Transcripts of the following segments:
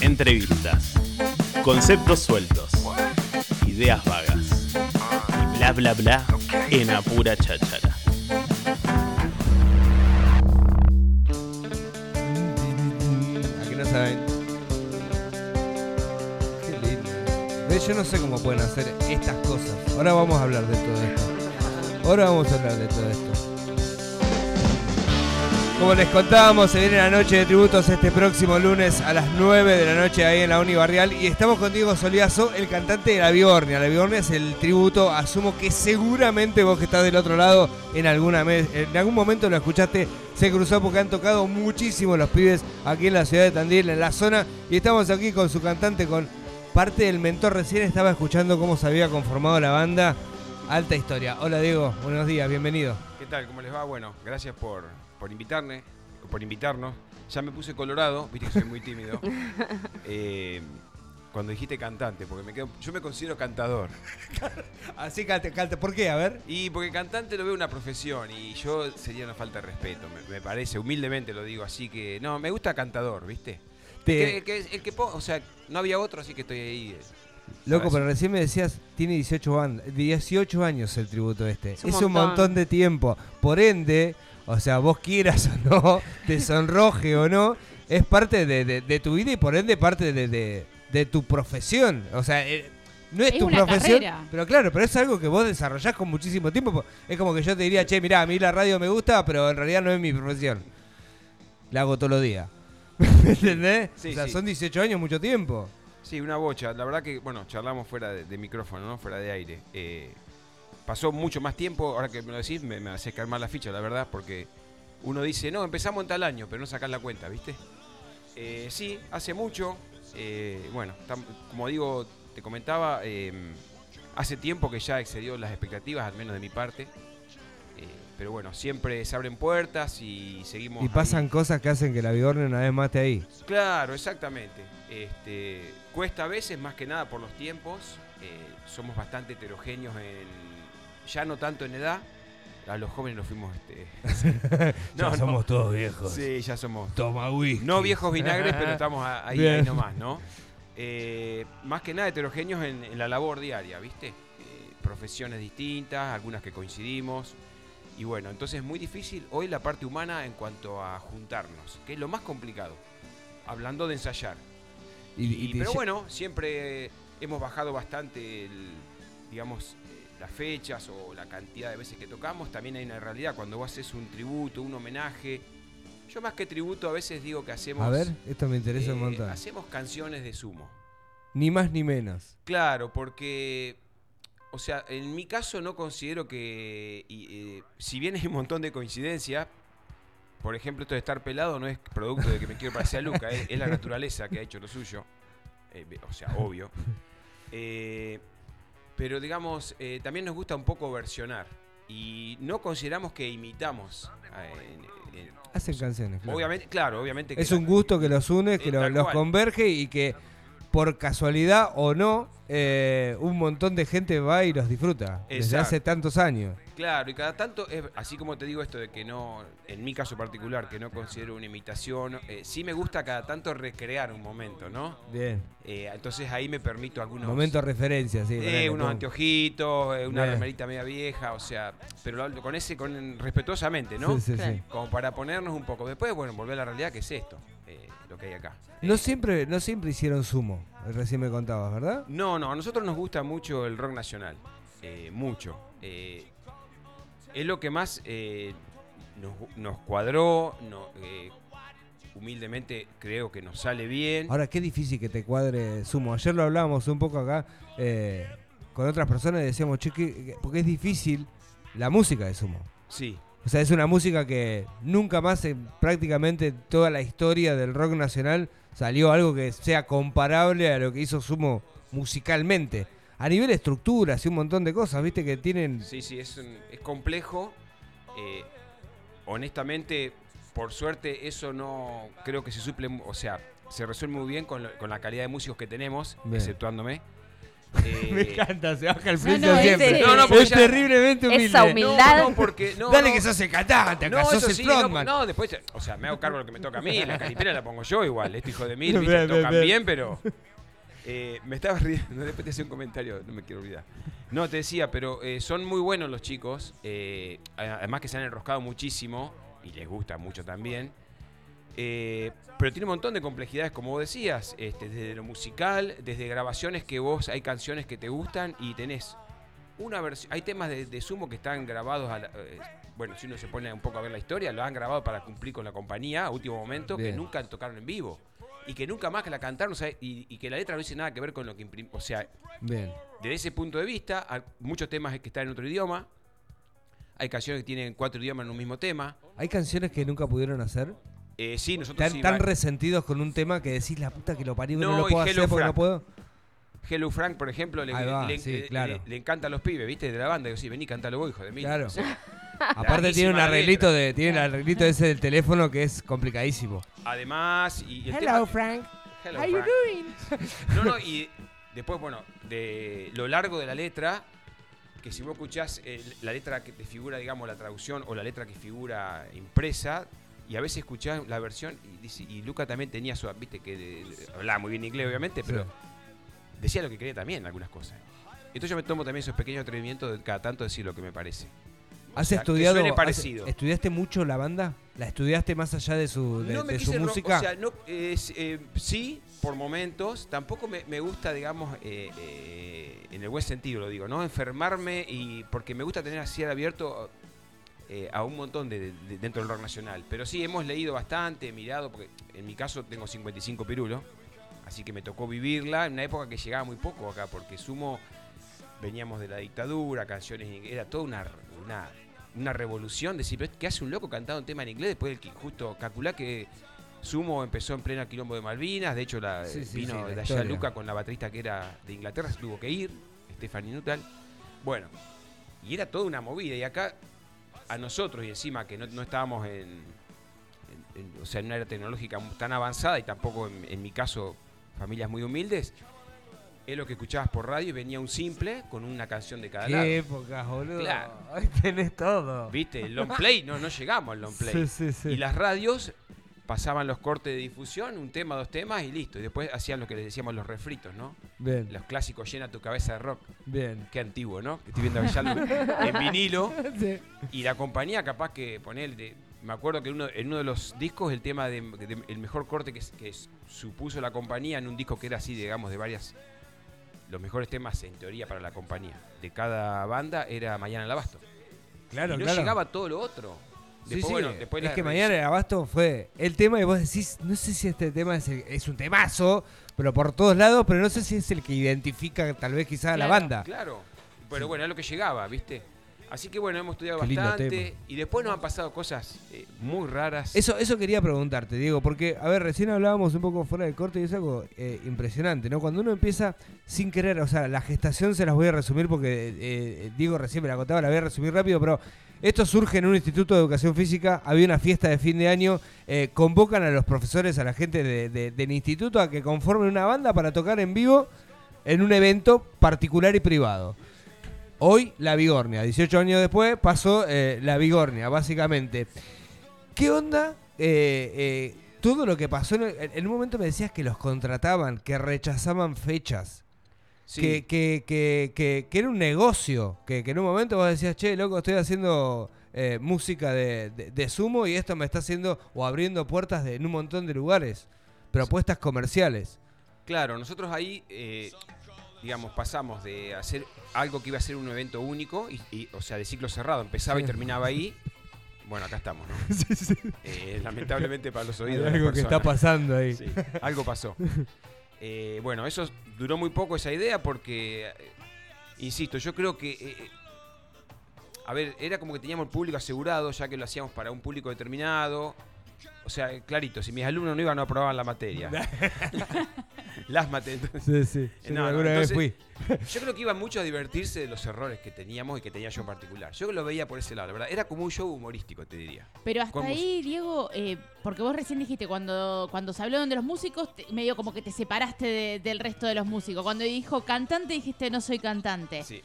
Entrevistas. Conceptos sueltos. Ideas vagas. Y bla bla bla en apura cháchara. Aquí no saben. Qué Yo no sé cómo pueden hacer estas cosas. Ahora vamos a hablar de todo esto. Ahora vamos a hablar de todo esto. Como les contábamos, se viene la noche de tributos este próximo lunes a las 9 de la noche ahí en la Uni Barrial. Y estamos con Diego Soliazo, el cantante de La Biornia. La Biornia es el tributo, asumo que seguramente vos que estás del otro lado, en, alguna me- en algún momento lo escuchaste, se cruzó porque han tocado muchísimo los pibes aquí en la ciudad de Tandil, en la zona. Y estamos aquí con su cantante, con parte del mentor. Recién estaba escuchando cómo se había conformado la banda. Alta historia. Hola Diego, buenos días, bienvenido. ¿Qué tal? ¿Cómo les va? Bueno, gracias por, por invitarme, por invitarnos. Ya me puse colorado, viste que soy muy tímido. Eh, cuando dijiste cantante, porque me quedo, yo me considero cantador. Así cante, cante. ¿Por qué? A ver. Y porque cantante lo veo una profesión y yo sería una falta de respeto, me, me parece, humildemente lo digo, así que no, me gusta cantador, ¿viste? Te- El que, el que- el que po- o sea, no había otro, así que estoy ahí. eh, Loco, pero recién me decías, tiene 18, ban- 18 años el tributo este. Es un un, montón. montón de tiempo. Por ende, o sea, vos quieras o no, te sonroje o no, es parte de, de- de tu vida y por ende parte de, de- de tu profesión. O sea, eh, no es, Es tu una profesión, carrera. pero claro, pero es algo que vos desarrollás con muchísimo tiempo. po- Es como que yo te diría, che, mirá, a mí la radio me gusta, pero en realidad no es mi profesión. La hago todos los días. ¿Me entendés? Sí, o sea, sí. son 18 años, mucho tiempo. Sí, una bocha. La verdad que, bueno, charlamos fuera de, de micrófono, ¿no? Fuera de aire. Eh, pasó mucho más tiempo, ahora que me lo decís, me, me hace caer mal la ficha, la verdad, porque uno dice, no, empezamos en tal año, pero no sacan la cuenta, ¿viste? Eh, sí, hace mucho. eh, bueno, tam- como digo, te comentaba, eh, hace tiempo que ya excedió las expectativas, al menos de mi parte. Eh, pero bueno, siempre se abren puertas y seguimos. Y ahí. pasan cosas que hacen que la Bigorne una vez más esté ahí. Claro, exactamente. Este, cuesta a veces, más que nada por los tiempos. eh, somos bastante heterogéneos en. Ya no tanto en edad. A los jóvenes nos fuimos. Este, Ya somos todos viejos. Sí, ya somos. Toma whisky. No viejos vinagres, pero estamos ahí, ahí nomás, ¿no? Eh, más que nada heterogéneos en, en la labor diaria, ¿viste? Eh, profesiones distintas, algunas que coincidimos. Y bueno, entonces es muy difícil hoy la parte humana en cuanto a juntarnos, que es lo más complicado. Hablando de ensayar. Y- Y- pero bueno, siempre hemos bajado bastante, el, digamos, las fechas o la cantidad de veces que tocamos. También hay una realidad, cuando vos haces un tributo, un homenaje. Yo más que tributo a veces digo que hacemos... A ver, esto me interesa un eh, montón. Hacemos canciones de sumo. Ni más ni menos. Claro, porque... O sea, en mi caso no considero que... y, eh, si bien hay un montón de coincidencias, por ejemplo, esto de estar pelado no es producto de que me quiero parecer a Luca, es, es la naturaleza que ha hecho lo suyo. Eh, o sea, obvio. Eh, pero digamos, eh, también nos gusta un poco versionar. Y no consideramos que imitamos. eh, en- en- Hacen canciones. claro. obviamente, claro, obviamente que es un gusto que los une, que Eh, lo- tal los cual. converge y que por casualidad o no, eh, un montón de gente va y los disfruta. Desde hace tantos años. Claro, y cada tanto, es, así como te digo esto de que no, en mi caso particular, que no considero una imitación, eh, sí me gusta cada tanto recrear un momento, ¿no? Bien. Eh, entonces ahí me permito algunos... Momento de referencia, sí. eh, unos anteojitos, eh, una Bien. remerita media vieja, o sea, pero lo con ese, con respetuosamente, ¿no? Sí, sí, sí. Como para ponernos un poco. Después, bueno, volver a la realidad, que es esto, eh, lo que hay acá. No Eh, siempre, no siempre hicieron sumo, recién me contabas, ¿verdad? No, no, a nosotros nos gusta mucho el rock nacional. eh, mucho. Es lo que más nos, nos cuadró, no, humildemente creo que nos sale bien. Ahora, qué difícil que te cuadre sumo. Ayer lo hablábamos un poco acá eh, con otras personas y decíamos, che, que- que- porque es difícil la música de sumo. Sí, O sea, es una música que nunca más en prácticamente toda la historia del rock nacional salió algo que sea comparable a lo que hizo Sumo musicalmente. A nivel estructuras y un montón de cosas, viste, que tienen... sí, sí, es, un- es complejo. eh, honestamente, por suerte, eso no creo que se suple, o sea, se resuelve muy bien con, lo- con la calidad de músicos que tenemos, Bien. exceptuándome. Eh, Me encanta, se baja el precio no, es siempre. de- No, no, porque es ya- terriblemente humilde. Esa humildad. No, no, porque. No, Dale no. que sos el cantante, acá No, sos el sí, no, frontman. no, después, o sea, me hago cargo de lo que me toca a mí, la caripera la pongo yo igual, este hijo de mil, ¿viste? bien, tocan bien. bien, pero eh, me estaba riendo, después te hacía un comentario, no me quiero olvidar. No, te decía, pero eh, son muy buenos los chicos, eh, además que se han enroscado muchísimo, y les gusta mucho también, eh, pero tiene un montón de complejidades, como vos decías, este, desde lo musical, desde grabaciones que vos, hay canciones que te gustan y tenés una versión, hay temas de, de Sumo que están grabados, a la- eh, bueno, si uno se pone un poco a ver la historia, lo han grabado para cumplir con la compañía a último momento, que nunca tocaron en vivo. Y que nunca más que la cantaron, o sea, y, y que la letra no dice nada que ver con lo que imprimió. O sea, Bien. desde ese punto de vista, hay muchos temas que están en otro idioma. Hay canciones que tienen cuatro idiomas en un mismo tema. ¿Hay canciones que nunca pudieron hacer? Eh, sí, nosotros Tan, sí, tan va- resentidos con un tema que decís la puta que lo parió, no, No, lo y puedo Hello hacer porque no Frank. puedo. Hello Frank, por ejemplo, le, Ahí va, le- sí, le- claro. le- le encanta a los pibes, ¿viste? De la banda. Digo, sí, vení, cántalo vos, hijo de mí. Claro. Aparte tiene un larguísima arreglito de, tiene el arreglito ese del teléfono que es complicadísimo. Además, y el tema- Frank. Hello, How you Frank. doing? No, no, y después, bueno, de lo largo de la letra, que si vos escuchás eh, la letra que te figura, digamos, la traducción o la letra que figura impresa, y a veces escuchás la versión, y, dice- y Luca también tenía su, viste, que de- de- hablaba muy bien inglés, obviamente, pero Sí. decía lo que quería también, algunas cosas. Entonces yo me tomo también esos pequeños atrevimientos de cada tanto decir lo que me parece. ¿Has sea, que estudiado? has- parecido. ¿Estudiaste mucho la banda? ¿La estudiaste más allá de su, de, no me de quise su música? O sea, no, eh, sí, por momentos. Tampoco me, me gusta, digamos, eh, eh, en el buen sentido lo digo, ¿no? Enfermarme y porque me gusta tener así abierto eh, a un montón de, de- dentro del rock nacional. Pero sí, hemos leído bastante, mirado, porque en mi caso tengo 55 pirulos, así que me tocó vivirla en una época que llegaba muy poco acá, porque sumo, veníamos de la dictadura, canciones, era toda una, una, una revolución, decir, "Pero, ¿qué hace un loco cantando un tema en inglés después del que justo calculá que Sumo empezó en plena quilombo de Malvinas, de hecho la, Sí, sí, vino sí, de allá. Luca con la baterista que era de Inglaterra, se tuvo que ir, Stephanie Nuttall. Bueno, y era toda una movida, y acá a nosotros, y encima que no, no estábamos en, en- en- o sea, en una era tecnológica tan avanzada, y tampoco en, en mi caso, familias muy humildes, es lo que escuchabas por radio y venía un simple con una canción de cada lado. Qué épocas, boludo. Claro. Ahí tenés todo. ¿Viste? El long play, no, no llegamos al long play. Sí, sí, sí. Y las radios pasaban los cortes de difusión, un tema, dos temas y listo. Y después hacían lo que les decíamos los refritos, ¿no? Bien, Los clásicos llena tu cabeza de rock. bien. Qué antiguo, ¿no? Estoy viendo lo- en vinilo. Sí. Y la compañía capaz que poner de, me acuerdo que uno, en uno de los discos el tema de, de- el mejor corte que, que supuso la compañía en un disco que era así, digamos, de varias los mejores temas en teoría para la compañía de cada banda era Mañana el Abasto. Claro, y no claro. llegaba todo lo otro. Sí, Después, sí, bueno, después es la que mañana el abasto fue el tema y vos decís, no sé si este tema es, el- es un temazo, pero por todos lados, pero no sé si es el que identifica tal vez quizás a la banda. Claro, pero bueno, es lo que llegaba, ¿viste? Así que bueno, hemos estudiado Qué bastante y después nos han pasado cosas eh, muy raras. Eso, eso quería preguntarte, Diego, porque, a ver, recién hablábamos un poco fuera del corte y es algo eh, impresionante, ¿no? Cuando uno empieza sin querer, o sea, la gestación se las voy a resumir porque eh, Diego recién me la contaba, la voy a resumir rápido, pero esto surge en un instituto de educación física, había una fiesta de fin de año, eh, convocan a los profesores, a la gente de- de- del instituto a que conformen una banda para tocar en vivo en un evento particular y privado. Hoy la Bigornia, 18 años después pasó eh, la Bigornia, básicamente. ¿Qué onda? eh, todo lo que pasó, en, el- en un momento me decías que los contrataban, que rechazaban fechas, Sí, que, que, que, que- era un negocio, que, en un momento vos decías, che, loco, estoy haciendo eh, música de, de- de sumo y esto me está haciendo o abriendo puertas de, en un montón de lugares, propuestas comerciales. claro, nosotros ahí, eh, digamos, pasamos de hacer algo que iba a ser un evento único, y, y, o sea, de ciclo cerrado, empezaba y Sí. terminaba ahí. Bueno, acá estamos, ¿no? Eh, lamentablemente para los Hay oídos. de algo que está pasando ahí. Sí, algo pasó. Eh, bueno, eso duró muy poco esa idea porque, eh, insisto, yo creo que, eh, eh, a ver, era como que teníamos el público asegurado, ya que lo hacíamos para un público determinado. O sea, clarito, si mis alumnos no iban, no aprobaban la materia. las maté. Entonces, Sí, sí. Yo No, no, alguna vez fui. yo creo que iban mucho a divertirse de los errores que teníamos y que tenía yo en particular. Yo lo veía por ese lado, la verdad. Era como un show humorístico, te diría. Pero hasta Con ahí, Diego, eh, porque vos recién dijiste, cuando, cuando se habló de los músicos, te- medio como que te separaste de- del resto de los músicos. Cuando dijo cantante, dijiste no soy cantante. Sí.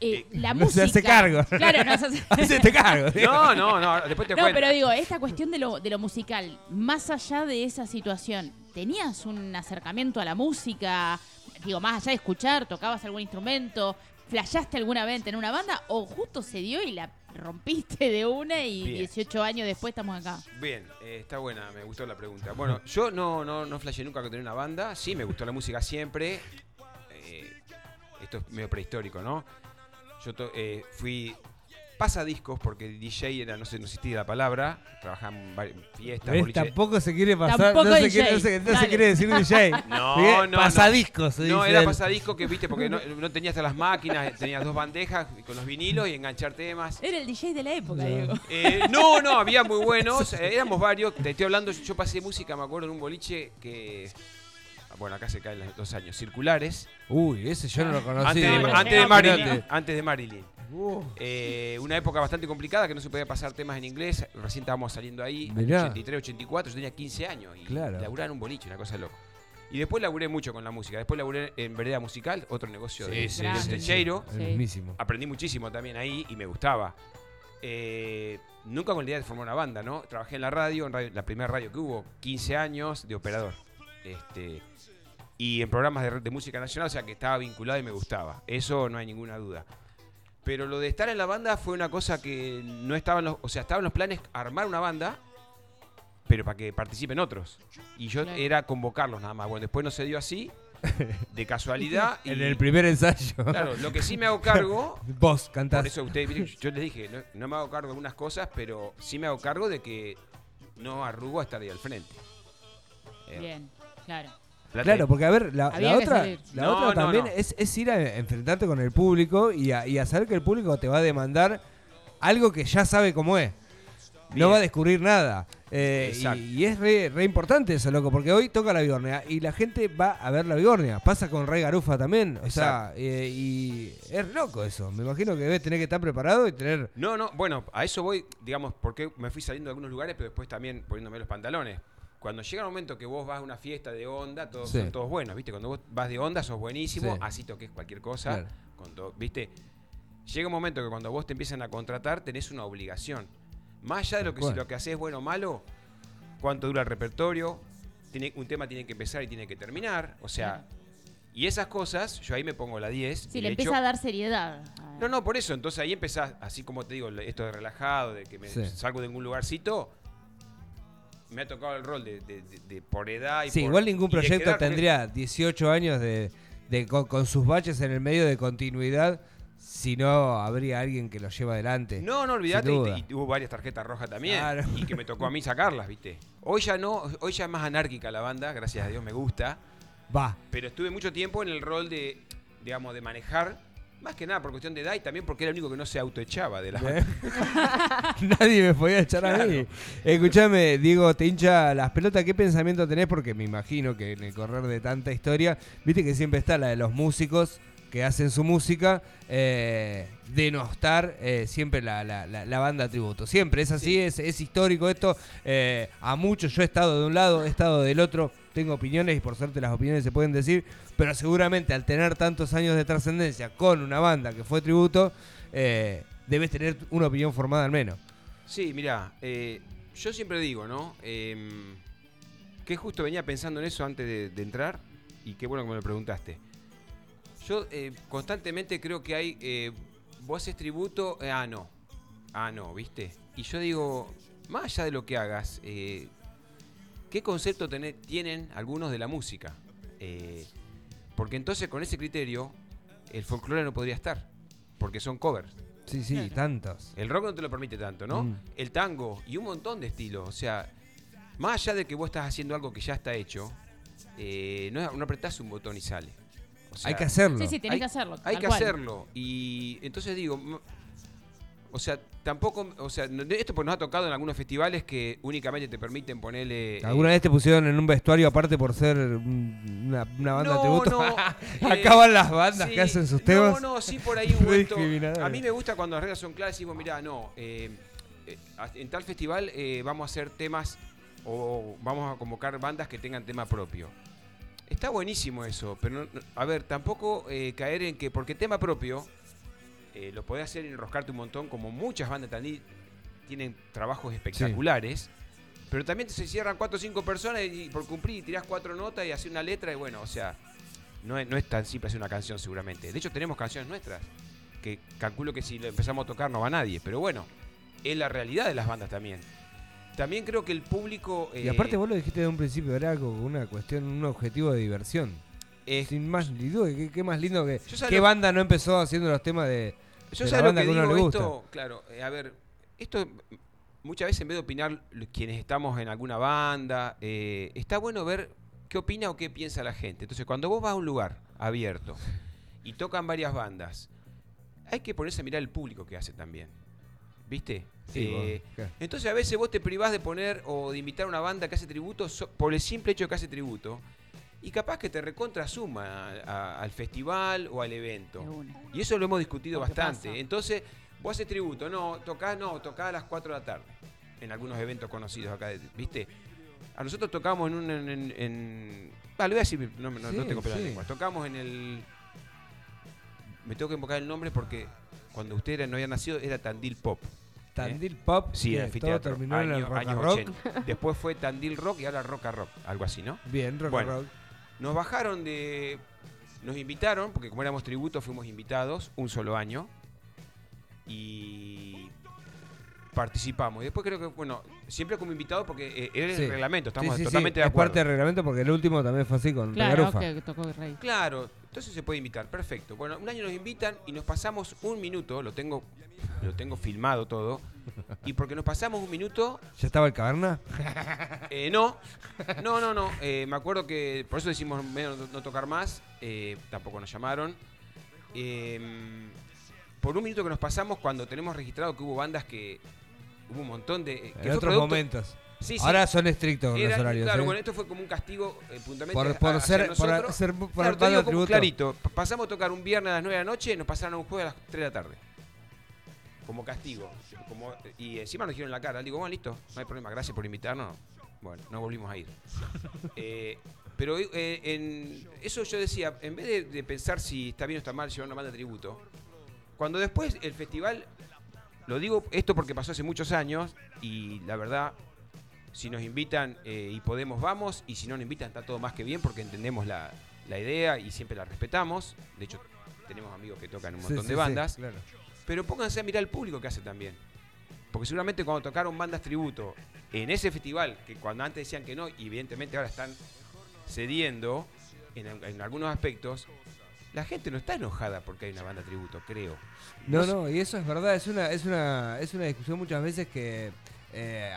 Eh, la No se música. hace cargo. Claro, no se hace Hacete cargo. tío. No, no, no, después te No, cuento. pero digo, esta cuestión de lo, de lo musical, más allá de esa situación, ¿tenías un acercamiento a la música? Digo, más allá de escuchar, ¿tocabas algún instrumento? ¿Flashaste alguna vez en tener una banda? ¿O justo se dio y la rompiste de una y Bien. 18 años después estamos acá? Bien, eh, está buena, me gustó la pregunta. Bueno, yo no, no, no flashé nunca con tener una banda. Sí, me gustó la música siempre. Eh, esto es medio prehistórico, ¿no? Yo to- eh, fui pasadiscos porque DJ era, no sé, no existía la palabra. Trabajaba en fiestas, ¿Ves? boliche. Tampoco se quiere pasar. Tampoco no, se DJ. quiere, no, se, no se quiere decir DJ. No, no, no. Pasadiscos, se No, dice era él. pasadisco que viste, porque no, no tenías hasta las máquinas, tenías dos bandejas con los vinilos y enganchar temas. Era el DJ de la época, No. Diego. Eh, no, no, había muy buenos, eh, éramos varios. Te estoy hablando, yo pasé música, me acuerdo, en un boliche que. Bueno, acá se caen los- los años circulares. Uy, ese yo no lo conocía. Antes de, no, antes de. Marilyn. Antes de Marilyn. Uh, Eh, una época bastante complicada que no se podía pasar temas en inglés. Recién estábamos saliendo ahí, Mirá. 83, 84. Yo tenía 15 años y Claro. laburaba en un boliche, una cosa loca. Y después laburé mucho con la música. Después laburé en Vereda Musical, otro negocio de, sí, del sí, Techeiro. el Sí. mismísimo. Aprendí muchísimo también ahí y me gustaba. Eh, nunca con la idea de formar una banda, ¿no? Trabajé en la radio, en radio- la primera radio que hubo, 15 años de operador. Este, y en programas de, de música nacional, o sea que estaba vinculado y me gustaba. Eso no hay ninguna duda. Pero lo de estar en la banda fue una cosa que no estaba en los, o sea, estaba en los planes armar una banda, pero para que participen otros. Y yo Claro. era convocarlos nada más. Bueno, después no se dio así, de casualidad. y, En el primer ensayo. Claro, lo que sí me hago cargo Vos por cantás. eso ustedes, yo les dije, no, no me hago cargo de algunas cosas, pero sí me hago cargo de que no arrugo a estar ahí al frente. Eh, Bien, claro. Claro, porque a ver, la, otra, la No, otra no, también no. Es, es ir a enfrentarte con el público y a, y a saber que el público te va a demandar algo que ya sabe cómo es. Bien. No va a descubrir nada. Eh, y es re, re importante eso, loco, porque hoy toca la Bigornia y la gente va a ver la Bigornia. Pasa con Rey Garufa también. O sea, eh, y es loco eso. Me imagino que debes tener que estar preparado y tener. No, no, bueno, a eso voy, digamos, porque me fui saliendo de algunos lugares, pero después también poniéndome los pantalones. Cuando llega el momento que vos vas a una fiesta de onda, todos Sí. son todos buenos, ¿viste? Cuando vos vas de onda sos buenísimo, Sí. así toques cualquier cosa, Claro. con todo, ¿viste? Llega un momento que cuando vos te empiezan a contratar tenés una obligación. Más allá de lo que, si lo que haces es bueno o malo, cuánto dura el repertorio, tiene, un tema tiene que empezar y tiene que terminar, o sea, y esas cosas, yo ahí me pongo la 10. Sí, y le empieza hecho- a dar seriedad. no, no, por eso. Entonces ahí empezás, así como te digo, esto de relajado, de que me Sí. salgo de algún lugarcito. Me ha tocado el rol de, de- de- de por edad y Sí, por- igual ningún proyecto tendría 18 años de, con, con sus baches en el medio de continuidad si no habría alguien que lo lleva adelante. No, no, olvídate. Sin Y, y hubo varias tarjetas rojas también. Claro. Y que me tocó a mí sacarlas, ¿viste? Hoy ya no, hoy ya es más anárquica la banda, gracias a Dios me gusta. Va. Pero estuve mucho tiempo en el rol de, digamos, de manejar. Más que nada por cuestión de edad y también porque era el único que no se autoechaba de la. ¿Eh? Nadie me podía echar a mí. Escuchame, Diego, te hincha las pelotas. ¿Qué pensamiento tenés? Porque me imagino que en el correr de tanta historia, viste que siempre está la de los músicos que hacen su música, eh, denostar eh, siempre la, la- la- la banda tributo. Siempre es así, es, es histórico esto. Eh, a muchos yo he estado de un lado, he estado del otro, tengo opiniones y por suerte las opiniones se pueden decir, pero seguramente al tener tantos años de trascendencia con una banda que fue tributo, eh, debes tener una opinión formada al menos. Sí, mira, yo siempre digo, ¿no? Em, que justo venía pensando en eso antes de, de entrar y qué bueno que me lo preguntaste. Yo eh, constantemente creo que hay, eh, vos haces tributo, eh, ah, no, ah, no, ¿viste? Y yo digo, más allá de lo que hagas, eh, ¿qué concepto tené- tienen algunos de la música? Eh, porque entonces con ese criterio, el folclore no podría estar, porque son covers. Sí, sí, Claro. tantos. El rock no te lo permite tanto, ¿no? Mm. El tango y un montón de estilos. O sea, más allá de que vos estás haciendo algo que ya está hecho, eh, no, no apretás un botón y sale. O sea, Hay que hacerlo. Sí, sí, tenés hay- que hacerlo. Hay que cual. hacerlo. Y entonces digo, O sea, tampoco, o sea, esto pues nos ha tocado en algunos festivales que únicamente te permiten ponerle... eh, ¿Alguna vez te pusieron en un vestuario aparte por ser un- una, una banda No, tributo? no, eh, van las bandas sí, que hacen sus temas. No, no, sí por ahí un. A mí me gusta cuando las reglas son claras y decimos, mirá, no, eh, en tal festival vamos a hacer temas o vamos a convocar bandas que tengan tema propio. Está buenísimo eso, pero a ver, tampoco caer en que porque tema propio eh, lo podés hacer y enroscarte un montón, como muchas bandas también tienen trabajos espectaculares. Pero también se cierran cuatro o cinco personas y por cumplir tirás cuatro notas y haces una letra y bueno, o sea, no es, no es tan simple hacer una canción seguramente. De hecho tenemos canciones nuestras que calculo que si lo empezamos a tocar no va nadie, pero bueno, es la realidad de las bandas también. También creo que el público... Y eh, aparte vos lo dijiste de un principio, era algo, una cuestión, un objetivo de diversión. eh, Sin más ni duda, ¿qué, qué más lindo que... ¿Qué banda no empezó haciendo los temas de... Yo sabes lo que que uno digo le gusta. esto, claro, eh, a ver, esto muchas veces en vez de opinar quienes estamos en alguna banda, eh, está bueno ver qué opina o qué piensa la gente. Entonces, cuando vos vas a un lugar abierto y tocan varias bandas, hay que ponerse a mirar el público que hace también. ¿Viste? Sí, Eh, entonces a veces vos te privás de poner o de invitar a una banda que hace tributo so- por el simple hecho de que hace tributo. Y capaz que te recontra suma a- a- al festival o al evento. Y eso lo hemos discutido Porque bastante. pasa. Entonces, vos haces tributo, no, tocás, no, tocás a las 4 de la tarde. En algunos eventos conocidos acá, ¿viste? A nosotros tocamos en un. En, en- en- ah, lo voy a decir, no, no, Sí, no tengo pelo en sí. lengua. Tocamos en el. Me tengo que invocar el nombre porque cuando usted era- no había nacido era Tandil Pop. Tandil Pop, Sí, todo anfiteatro. terminó en el rock años and rock. 80. Después fue Tandil Rock y ahora Rock a Rock. Algo así, ¿no? Bien, rock Bueno. and roll. Nos bajaron de. Nos invitaron, porque como éramos tributo, fuimos invitados un solo año. Y. Participamos. Y después creo que, bueno, siempre como invitado porque eh, era Sí. el reglamento, estamos Sí, sí, sí, totalmente de es acuerdo. parte del reglamento porque el último también fue así con Claro, que tocó el rey. Claro, entonces se puede invitar, perfecto. Bueno, un año nos invitan y nos pasamos un minuto, lo tengo, lo tengo filmado todo. Y porque nos pasamos un minuto, ¿Ya estaba el caverna? Eh, no, no, no, no. Eh, me acuerdo que por eso decimos menos no, no tocar más. eh, tampoco nos llamaron. Eh, por un minuto que nos pasamos cuando tenemos registrado que hubo bandas que hubo un montón de que En otros producto- momentos. Sí, sí. Ahora son estrictos con Era- los horarios. claro, ¿eh? bueno, esto fue como un castigo eh, puntualmente por, ser, por ser por Claro, te digo como tributo. clarito. Pasamos a tocar un viernes a las 9 de la noche nos pasaron a un jueves a las 3 de la tarde. Como castigo. Como, y encima nos dijeron en la cara. Digo, bueno, listo, no hay problema, gracias por invitarnos. Bueno, no volvimos a ir. Eh, pero eh, en eso yo decía, en vez de, de pensar si está bien o está mal llevar una banda de tributo, cuando después el festival, lo digo esto porque pasó hace muchos años y la verdad, si nos invitan eh, y podemos, vamos, y si no nos invitan está todo más que bien porque entendemos la, la idea y siempre la respetamos. De hecho, tenemos amigos que tocan un montón sí, de sí, bandas. claro. Pero pónganse a mirar el público que hace también. Porque seguramente cuando tocaron bandas tributo en ese festival, que cuando antes decían que no, y evidentemente ahora están cediendo en, en algunos aspectos, la gente no está enojada porque hay una banda tributo, creo. No, no, y eso es verdad, es una, es una, es una discusión muchas veces que eh,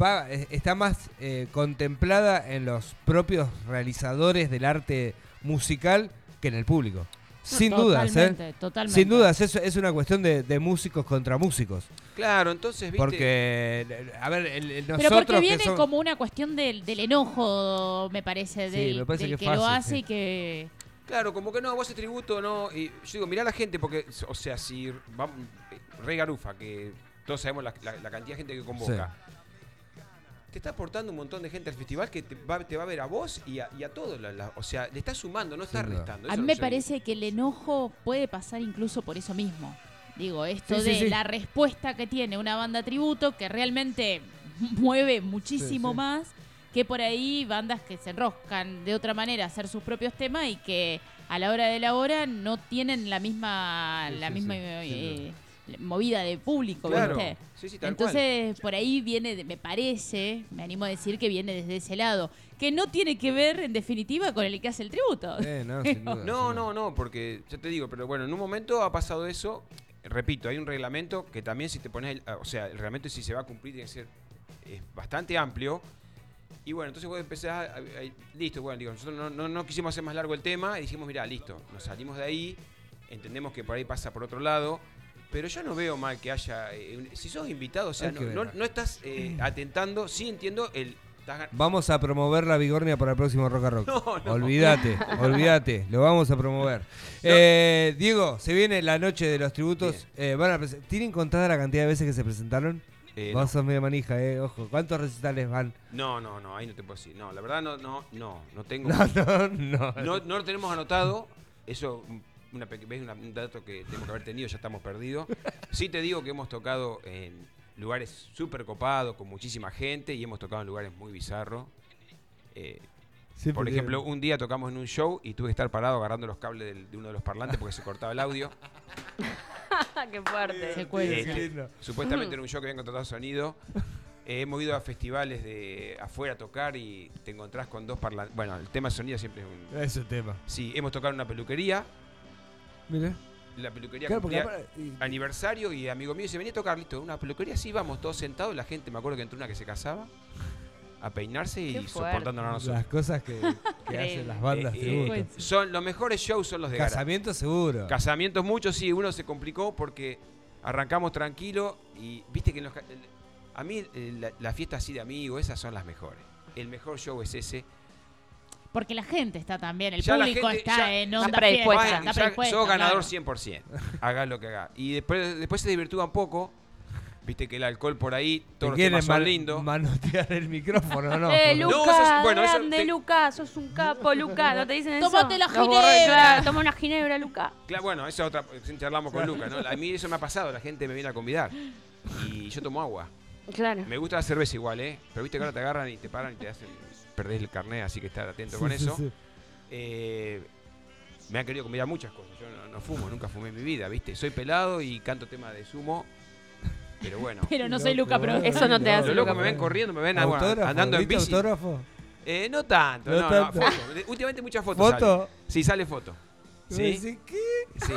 va, está más eh, contemplada en los propios realizadores del arte musical que en el público. Sin dudas, ¿eh? Totalmente, totalmente. Sin dudas, es, es una cuestión de, de músicos contra músicos. Claro, entonces, ¿viste? Porque, a ver, el, el- Pero nosotros porque que viene son- como una cuestión del, del enojo, me parece, Sí, del, me parece del que que, es lo fácil, hace sí. y que... Claro, como que no, vos haces tributo, no. Y yo digo, mirá a la gente, porque, o sea, si vamos, Rey Garufa, que todos sabemos la, la- la cantidad de gente que convoca, te está aportando un montón de gente al festival que te va, te va a ver a vos y a, y a todos. la- la- o sea, le está sumando, no está restando. A mí me digo. parece que el enojo puede pasar incluso por eso mismo. Digo, esto Sí, de sí. la respuesta que tiene una banda tributo que realmente mueve muchísimo Sí, sí. más que por ahí bandas que se enroscan de otra manera a hacer sus propios temas y que a la hora de la hora no tienen la misma Sí, la sí, misma sí, eh, movida de público, Claro, ¿viste? sí, sí, tal cual. Entonces, por ahí viene, de- me parece, me animo a decir que viene desde ese lado, que no tiene que ver, en definitiva, con el que hace el tributo. Eh, no, sin duda, No, sin no, duda. no, porque ya te digo, pero bueno, en un momento ha pasado eso. Repito, hay un reglamento que también si te pones, el- o sea, el reglamento si se va a cumplir tiene que ser es bastante amplio. Y bueno, entonces vos empezás a, a- a- listo, bueno, digo, nosotros no, no, no quisimos hacer más largo el tema y dijimos, mira, listo, nos salimos de ahí, entendemos que por ahí pasa por otro lado. Pero yo no veo mal que haya. eh, si sos invitado, o sea, Hay no, que ver. no- no estás eh, atentando. Sí entiendo el. estás gan- Vamos a promover la Vigornia para el próximo Rock a Rock. No, no. Olvídate, olvídate, lo vamos a promover. Eh, Diego, se viene la noche de los tributos. Eh, van a ¿Tienen contada la cantidad de veces que se presentaron? Eh, Vos sos medio manija, eh, ojo. ¿Cuántos recitales van? No, no, no, ahí no te puedo decir. No, la verdad no, no, no, no tengo. No, no, no. No, no lo tenemos anotado. Eso, mm, una. Una- un dato que tenemos que haber tenido, ya estamos perdidos. Sí te digo que hemos tocado en lugares súper copados, con muchísima gente, y hemos tocado en lugares muy bizarros. Eh, Siempre por ejemplo, un día tocamos en un show y tuve que estar parado agarrando los cables del- de uno de los parlantes porque se cortaba el audio. Qué fuerte. Se. Eh, lindo. Supuestamente en un show que habían contratado sonido. Eh, hemos ido a festivales de afuera a tocar y te encontrás con dos parlantes. Bueno, el tema de sonido siempre es un... Es un tema. Sí, hemos tocado en una peluquería. La peluquería Claro, porque cumplía aparte- y- aniversario y amigo mío dice, venía a tocar, listo, una peluquería, sí, vamos, todos sentados, la gente, me acuerdo que entró una que se casaba a peinarse y Qué soportándonos a nosotros. las cosas que, hacen las bandas Eh, eh, son los mejores shows son los de garage. Casamiento seguro. Casamientos muchos, sí, uno se complicó porque arrancamos tranquilo y viste que en los ca- el- a mí eh, la, la fiesta así de amigos, esas son las mejores. El mejor show es ese. Porque la gente está también, el Ya público gente- está ya- en onda predispuesta. fiesta, está predispuesta, sos ganador claro. 100%. Haga lo que haga. Y después, después se divirtúa un poco. Viste que el alcohol por ahí, ¿Te todos los temas son man- lindos. manotear el micrófono no? Eh, No, Luca, eso es- bueno, eso grande, te- Luca, sos un capo, Luca, ¿no te dicen eso? Tómate la Los ginebra. claro, toma una ginebra, Luca. Claro, bueno, esa es otra. Charlamos con Lucas, ¿no? A mí eso me ha pasado, la gente me viene a convidar. Y yo tomo agua. Claro. Me gusta la cerveza igual, ¿eh? Pero viste que ahora te agarran y te paran y te hacen. Perdés el carnet, así que estar atento con Sí, eso. sí. Eh, me han querido convidar muchas cosas. Yo no, no fumo, nunca fumé en mi vida, ¿viste? Soy pelado y canto temas de sumo. Pero bueno. Pero no soy Luca Pro. Eso no te hace, Los Luca, locos me ven corriendo, me ven agua- ¿Autógrafo? andando en ¿Viste bici. autógrafo? Eh, no tanto, No no, tanto. no, foto. Últimamente muchas fotos. ¿Foto? sale. Sí, sale foto. ¿Sí? ¿Qué? sí.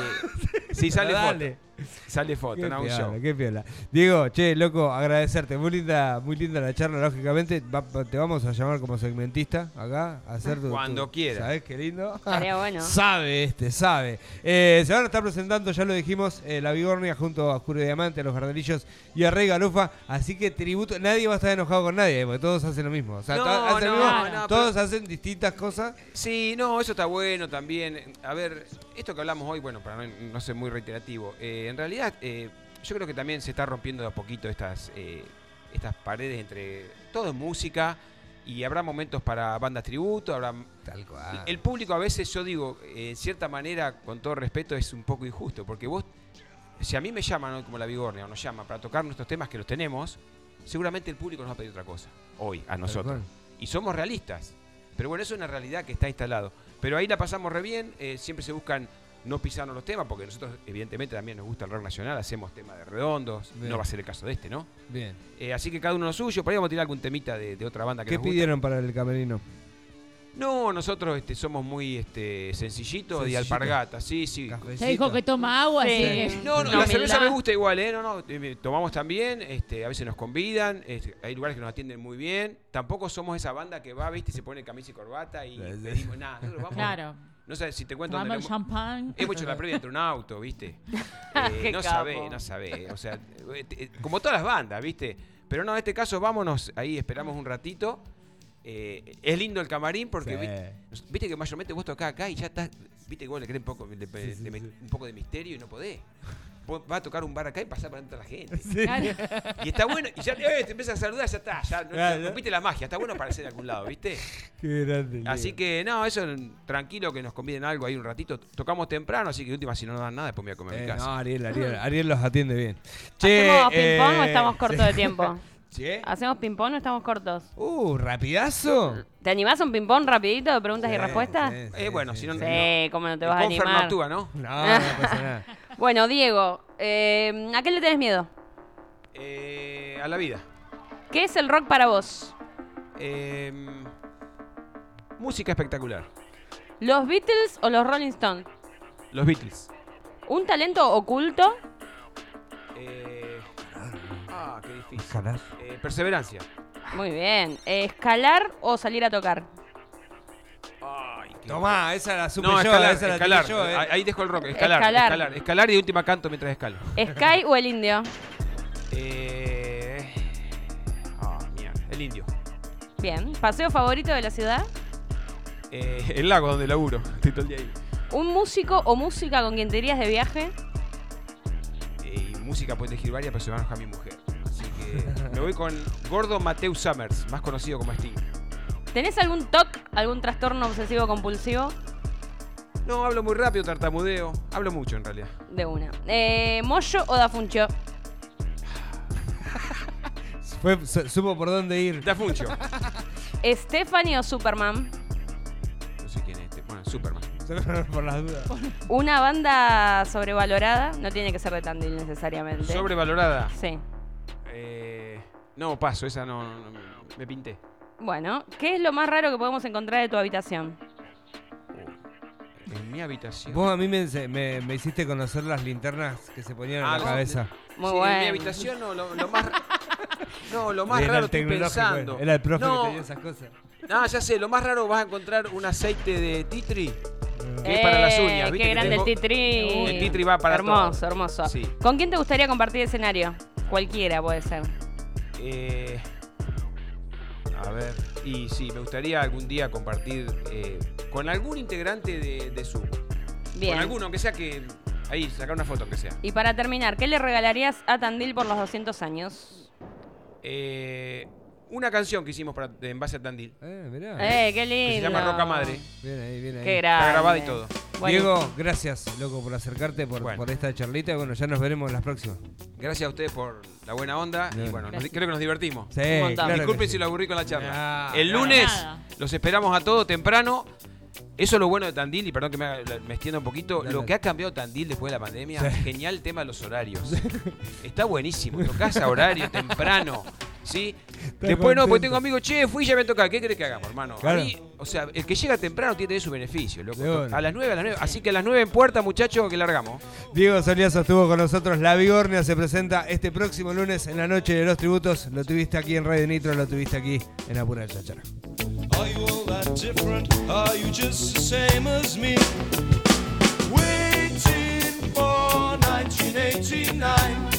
Sí, sale Pero foto. Sale foto, Qué no, un piola, show. qué piola. Diego, che, loco, agradecerte. Muy linda, muy linda la charla, lógicamente. Va- te vamos a llamar como segmentista acá, a hacer tu. Cuando tu- quieras. ¿Sabés qué lindo? Estaría bueno. Sabe este, sabe. Eh, se van a estar presentando, ya lo dijimos, eh, la Vigornia junto a Oscuro Diamante, a los Gardelillos y a Rey Galufa. Así que tributo, nadie va a estar enojado con nadie, porque todos hacen lo mismo. O sea, No, to- hacen lo no, mismo, no, todos hacen distintas cosas. Sí, no, eso está bueno también. A ver, esto que hablamos hoy, bueno, para no, no ser muy reiterativo, eh, en realidad eh, yo creo que también se está rompiendo de a poquito estas, eh, estas paredes entre todo es música y habrá momentos para bandas tributo, habrá... Tal cual. El público a veces, yo digo, eh, en cierta manera, con todo respeto, es un poco injusto, porque vos, si a mí me llaman hoy como la Vigornia o nos llama para tocar nuestros temas que los tenemos, seguramente el público nos va a pedir otra cosa, hoy, a nosotros. Y somos realistas. Pero bueno, eso es una realidad que está instalado. Pero ahí la pasamos re bien, eh, siempre se buscan no pisarnos los temas, porque nosotros evidentemente también nos gusta el rock nacional, hacemos temas de redondos, Bien. no va a ser el caso de este, ¿no? Bien. Eh, así que cada uno lo suyo, por ahí vamos a tirar algún temita de, de otra banda que ¿Qué nos gusta. pidieron para el camerino? No, nosotros este, somos muy este, sencillitos y Sencillito. alpargatas, sí, sí. Se dijo que toma agua, Sí. así que... No, no, Una la cerveza me gusta igual, ¿eh? No, no, eh, tomamos también, este, a veces nos convidan, este, hay lugares que nos atienden muy bien. Tampoco somos esa banda que va, viste, y se pone camisa y corbata y pedimos nada. vamos- Claro. No sé si te cuento dónde el lo champán. Hemos hecho la previa entre un auto, ¿viste? Eh, no sabés, no sabés. O sea, eh, eh, como todas las bandas, ¿viste? Pero no, en este caso vámonos, ahí esperamos un ratito. Eh, es lindo el camarín porque Sí. vi- viste que mayormente vos tocás acá y ya estás, viste que vos le querés un poco de, de- Sí, sí, de- sí. un poco de misterio y no podés. Vas a tocar un bar acá y pasás por dentro de la gente. Claro. Y está bueno, y ya eh, te empiezas a saludar, ya está, ya no, Claro. rompiste la magia, está bueno aparecer de algún lado, ¿viste? Qué grande. Así Diego. que no, eso tranquilo que nos conviden algo ahí un ratito. Tocamos temprano, así que última si no nos dan nada, después me voy a comer mi Eh, casa. no, Ariel, Ariel, Ariel los atiende bien. ¿Hacemos ping-pong o eh, estamos cortos sí. de tiempo? ¿Sí? ¿Hacemos ping-pong o estamos cortos? Uh, rapidazo. ¿Te animás a un ping-pong rapidito de preguntas y respuestas? sí, Eh, bueno, si no- Sí, cómo no te El vas a Confer no animar. actúa, ¿no? No, no pasa nada. Bueno, Diego, eh, ¿a qué le tenés miedo? Eh, a la vida. ¿Qué es el rock para vos? Eh, música espectacular. ¿Los Beatles o los Rolling Stones? Los Beatles. ¿Un talento oculto? Eh, ah, qué difícil. Eh, perseverancia. Muy bien. ¿Escalar o salir a tocar? Tomá, esa la supe No, yo, escalar, esa la escalar. yo, eh. Ahí- dejo el rock. Escalar, Escalar. escalar. Escalar, y de última canto mientras escalo. ¿Sky o el indio? Eh... Ah, mierda. El indio. Bien. ¿Paseo favorito de la ciudad? Eh, el lago donde laburo. Estoy todo el día ahí. ¿Un músico o música con quien te irías de viaje? Eh, y música puede elegir varias, pero se va a enojar mi mujer. Así que me voy con Gordo Mateus Summers, más conocido como Sting. ¿Tenés algún TOC, algún trastorno obsesivo compulsivo? No, hablo muy rápido, tartamudeo. Hablo mucho en realidad. De una. Eh, ¿Moyo o Dafuncho? Fue- su- supo por dónde ir. Da Funcho. ¿Stephanie o Superman? No sé quién es este. Bueno, Superman. por las dudas. ¿Una banda sobrevalorada? No tiene que ser de Tandil necesariamente. Sobrevalorada. Sí. Eh, no, paso, esa no, no- no- Me pinté. Bueno, ¿qué es lo más raro que podemos encontrar de tu habitación? En mi habitación. Vos a mí me, me- me hiciste conocer las linternas que se ponían en Ah, la no, cabeza. Muy Sí, bueno. En mi habitación no, lo, lo más. No, lo más Era raro estoy tecnológico, pensando. Era el profe no, que tenía esas cosas. no, ya sé, lo más raro vas a encontrar un aceite de. Ah. Que es para las Eh, uñas, ¿viste Qué que grande tengo- el titri. El tree va para Hermoso, todo. hermoso. Sí. ¿Con quién te gustaría compartir escenario? Cualquiera puede ser. Eh, a ver, y sí, me gustaría algún día compartir eh, con algún integrante de, de Zoom. Bien. Con alguno, aunque sea que. Ahí, sacar una foto, aunque sea. Y para terminar, ¿qué le regalarías a Tandil por los 200 años? Eh, una canción que hicimos para, en base a Tandil. Eh, mirá. ¡Eh, qué Que lindo! se llama Roca Madre. Bien ahí, bien ahí. Qué grande. Está grabada y todo. Bueno, Diego, gracias, loco, por acercarte, por, Bueno. por esta charlita. Bueno, ya nos veremos en las próximas. Gracias a ustedes por la buena onda. Y bueno, nos- creo que nos divertimos. Sí, claro Disculpen sí. si lo aburrí con la charla. El lunes Nada. los esperamos a todos temprano. Eso es lo bueno de Tandil, y perdón que me, haga- me extienda un poquito. Dale. Lo que ha cambiado Tandil después de la pandemia, Sí. genial el tema de los horarios. Está buenísimo. Tocás a horario temprano. ¿Sí? Después no, porque tengo amigos, che, fui y ya me toca. ¿Qué querés que hagamos, hermano? Claro. Ahí, o sea, el que llega temprano tiene su beneficio, loco. A las 9, a las 9. Así que a las 9 en puerta, muchachos, que largamos. Diego Soliazo estuvo con nosotros. La Vigornia se presenta este próximo lunes en la noche de los tributos. Lo tuviste aquí en Radio Nitro, lo tuviste aquí en Apura Chachara. Are you all that different? Are you just the same as me? Waiting for 1989.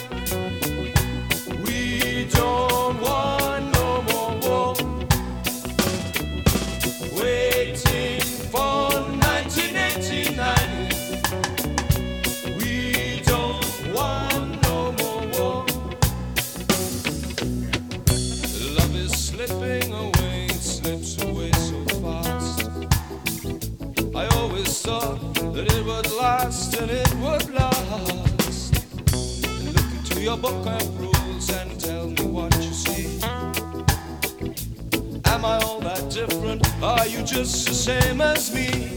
Your book of rules and tell me what you see. Am I all that different? Are you just the same as me?